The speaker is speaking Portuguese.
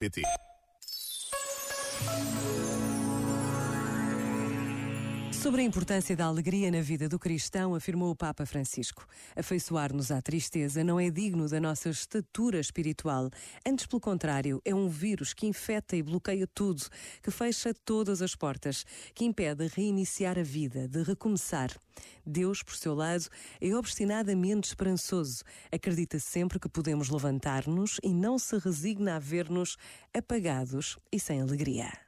pt Sobre a importância da alegria na vida do cristão, afirmou o Papa Francisco. Afeiçoar-nos à tristeza não é digno da nossa estatura espiritual. Antes, pelo contrário, é um vírus que infeta e bloqueia tudo, que fecha todas as portas, que impede reiniciar a vida, de recomeçar. Deus, por seu lado, é obstinadamente esperançoso. Acredita sempre que podemos levantar-nos e não se resigna a ver-nos apagados e sem alegria.